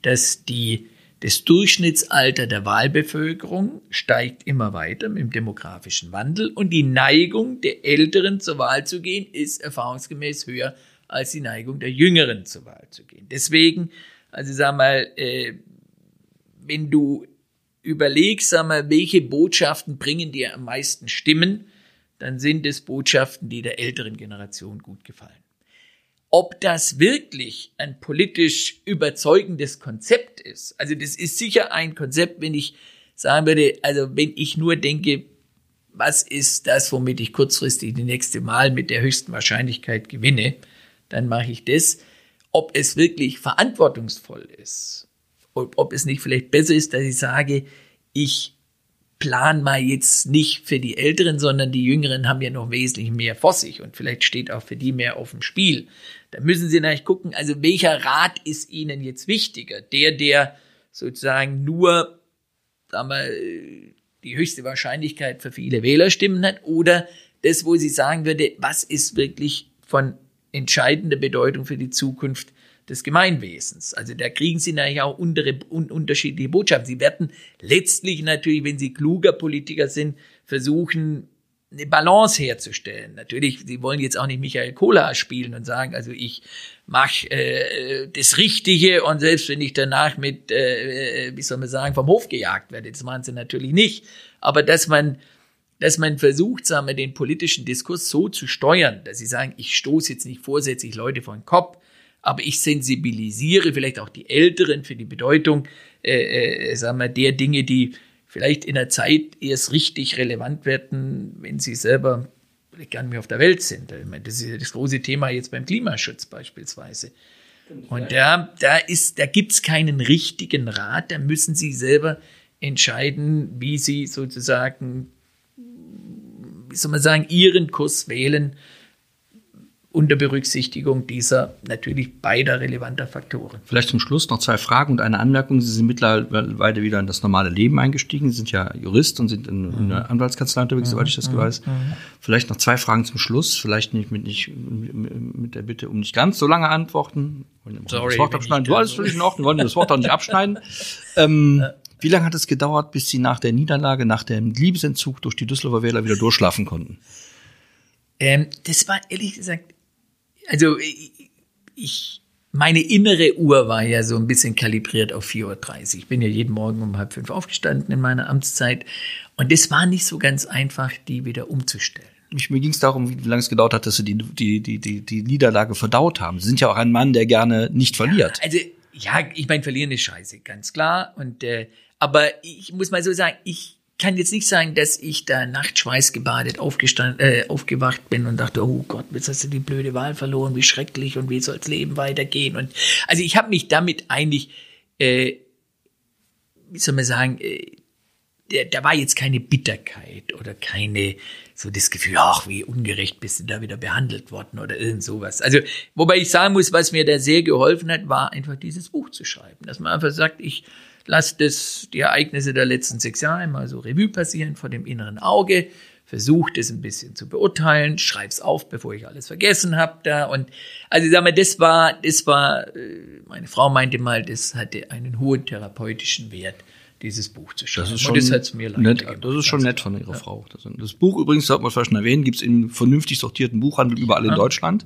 dass die, das Durchschnittsalter der Wahlbevölkerung steigt immer weiter mit dem demografischen Wandel und die Neigung der Älteren zur Wahl zu gehen ist erfahrungsgemäß höher als die Neigung der Jüngeren zur Wahl zu gehen. Deswegen, also sag mal, äh, wenn du überlegst, sag mal, welche Botschaften bringen dir am meisten Stimmen, dann sind es Botschaften, die der älteren Generation gut gefallen. Ob das wirklich ein politisch überzeugendes Konzept ist, also das ist sicher ein Konzept, wenn ich sagen würde, also wenn ich nur denke, was ist das, womit ich kurzfristig die nächste Mal mit der höchsten Wahrscheinlichkeit gewinne, dann mache ich das. Ob es wirklich verantwortungsvoll ist, ob, es nicht vielleicht besser ist, dass ich sage, ich plan mal jetzt nicht für die Älteren, sondern die Jüngeren haben ja noch wesentlich mehr vor sich und vielleicht steht auch für die mehr auf dem Spiel. Da müssen Sie natürlich gucken, also welcher Rat ist Ihnen jetzt wichtiger? Der, der sozusagen nur, sagen wir, die höchste Wahrscheinlichkeit für viele Wählerstimmen hat oder das, wo Sie sagen würde, was ist wirklich von entscheidender Bedeutung für die Zukunft des Gemeinwesens. Also da kriegen sie natürlich auch untere, un, unterschiedliche Botschaften. Sie werden letztlich natürlich, wenn sie kluger Politiker sind, versuchen, eine Balance herzustellen. Natürlich, sie wollen jetzt auch nicht Michael Kola spielen und sagen, also ich mache äh, das Richtige und selbst wenn ich danach mit, äh, wie soll man sagen, vom Hof gejagt werde, das machen sie natürlich nicht. Aber dass man dass man versucht, sagen wir, den politischen Diskurs so zu steuern, dass sie sagen, ich stoße jetzt nicht vorsätzlich Leute vor den Kopf, aber ich sensibilisiere vielleicht auch die Älteren für die Bedeutung, äh, äh, sagen wir, der Dinge, die vielleicht in der Zeit erst richtig relevant werden, wenn sie selber vielleicht gar nicht mehr auf der Welt sind. Ich meine, das ist ja das große Thema jetzt beim Klimaschutz beispielsweise. Und da, da ist, da gibt's keinen richtigen Rat, da müssen sie selber entscheiden, wie sie sozusagen wie soll man sagen, ihren Kurs wählen unter Berücksichtigung dieser natürlich beider relevanter Faktoren. Vielleicht zum Schluss noch zwei Fragen und eine Anmerkung. Sie sind mittlerweile wieder in das normale Leben eingestiegen. Sie sind ja Jurist und sind in, in einer Anwaltskanzlei unterwegs, soweit ich das mhm. weiß. Mhm. Vielleicht noch zwei Fragen zum Schluss. Vielleicht nicht mit, nicht, mit der Bitte um nicht ganz so lange antworten. Sorry, das Wort abschneiden. Du alles völlig in Ordnung. Wir wollen das Wort auch nicht abschneiden. ähm, wie lange hat es gedauert, bis Sie nach der Niederlage, nach dem Liebesentzug durch die Düsseldorfer Wähler wieder durchschlafen konnten? Ähm, das war ehrlich gesagt, also ich, meine innere Uhr war ja so ein bisschen kalibriert auf 4.30 Uhr. Ich bin ja jeden Morgen um halb fünf aufgestanden in meiner Amtszeit. Und es war nicht so ganz einfach, die wieder umzustellen. Mir ging es darum, wie lange es gedauert hat, dass Sie die, die, die, die, die Niederlage verdaut haben. Sie sind ja auch ein Mann, der gerne nicht verliert. Ja, also ja, ich meine, verlieren ist scheiße, ganz klar. Und äh, aber ich muss mal so sagen, ich kann jetzt nicht sagen, dass ich da nachtschweiß gebadet aufgestanden, äh, aufgewacht bin und dachte, oh Gott, jetzt hast du die blöde Wahl verloren, wie schrecklich und wie soll das Leben weitergehen. Und also ich habe mich damit eigentlich, äh, wie soll man sagen, äh, der, da war jetzt keine Bitterkeit oder keine so das Gefühl, ach, wie ungerecht bist du da wieder behandelt worden oder irgend sowas. Also, wobei ich sagen muss, was mir da sehr geholfen hat, war einfach dieses Buch zu schreiben. Dass man einfach sagt, ich lasst es die Ereignisse der letzten sechs Jahre mal so Revue passieren vor dem inneren Auge, versucht es ein bisschen zu beurteilen, schreib's auf, bevor ich alles vergessen habe da und also ich sag mal, das war, das war, äh, meine Frau meinte mal, das hatte einen hohen therapeutischen Wert dieses Buch zu schreiben. Das ist schon, nett, gemacht, das ist schon nett von Ihrer ja. Frau. Das, Buch übrigens, sollte man vielleicht schon erwähnen, gibt's in vernünftig sortierten Buchhandel überall in Deutschland.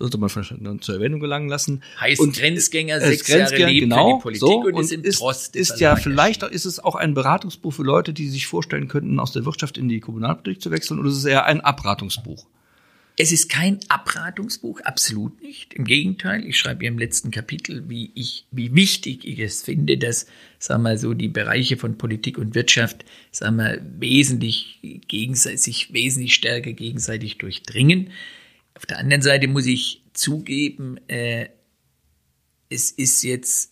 Das sollte man vielleicht zur Erwähnung gelangen lassen. Heißt und Grenzgänger, sechs Grenzgänger, Jahre Leben genau, die Politik so, und, und ist im ist, ist ja vielleicht ist es auch ein Beratungsbuch für Leute, die sich vorstellen könnten, aus der Wirtschaft in die Kommunalpolitik zu wechseln, oder ist es eher ein Abratungsbuch? Es ist kein Abratungsbuch, absolut nicht. Im Gegenteil, ich schreibe im letzten Kapitel, wie ich, wie wichtig ich es finde, dass, sagen wir mal so, die Bereiche von Politik und Wirtschaft, sagen wir, wesentlich gegenseitig, sich wesentlich stärker gegenseitig durchdringen. Auf der anderen Seite muss ich zugeben, äh, es ist jetzt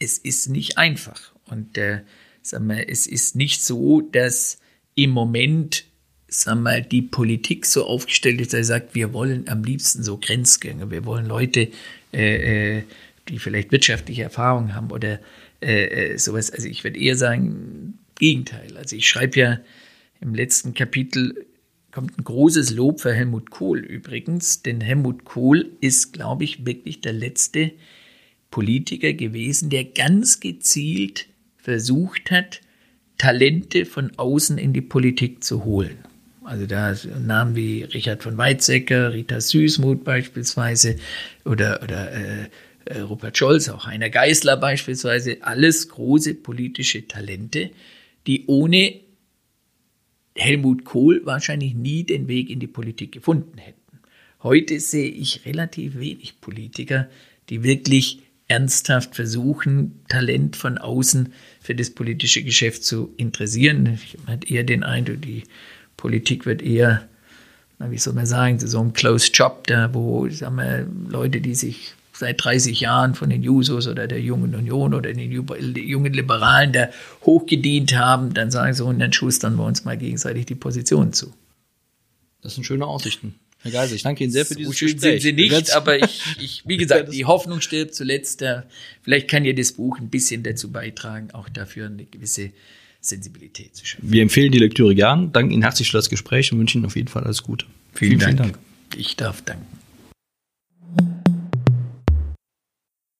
es ist nicht einfach. Und äh, sagen wir, es ist nicht so, dass im Moment sagen wir, die Politik so aufgestellt ist, dass er sagt, wir wollen am liebsten so Grenzgänge, wir wollen Leute, äh, äh die vielleicht wirtschaftliche Erfahrung haben oder äh, äh, sowas. Also ich würde eher sagen, Gegenteil. Also ich schreibe ja im letzten Kapitel kommt ein großes Lob für Helmut Kohl übrigens, denn Helmut Kohl ist, glaube ich, wirklich der letzte Politiker gewesen, der ganz gezielt versucht hat, Talente von außen in die Politik zu holen. Also da Namen wie Richard von Weizsäcker, Rita Süßmuth beispielsweise oder, oder äh, äh Rupert Scholz, auch Heiner Geißler beispielsweise, alles große politische Talente, die ohne Helmut Kohl wahrscheinlich nie den Weg in die Politik gefunden hätten. Heute sehe ich relativ wenig Politiker, die wirklich ernsthaft versuchen, Talent von außen für das politische Geschäft zu interessieren. Ich habe eher den Eindruck, die Politik wird eher, wie soll man sagen, so ein Closed Job, da wo sagen wir, Leute, die sich seit 30 Jahren von den Jusos oder der Jungen Union oder den jungen Liberalen da hochgedient haben, dann sagen sie, und dann schustern wir uns mal gegenseitig die Position zu. Das sind schöne Aussichten. Herr Geisel, ich danke Ihnen sehr für so dieses schön Gespräch. sind sie nicht, aber ich, ich, wie gesagt, die Hoffnung stirbt zuletzt. Vielleicht kann ja das Buch ein bisschen dazu beitragen, auch dafür eine gewisse Sensibilität zu schaffen. Wir empfehlen die Lektüre gern, danken Ihnen herzlich für das Gespräch und wünschen Ihnen auf jeden Fall alles Gute. Vielen, vielen, Dank. vielen Dank. Ich darf danken.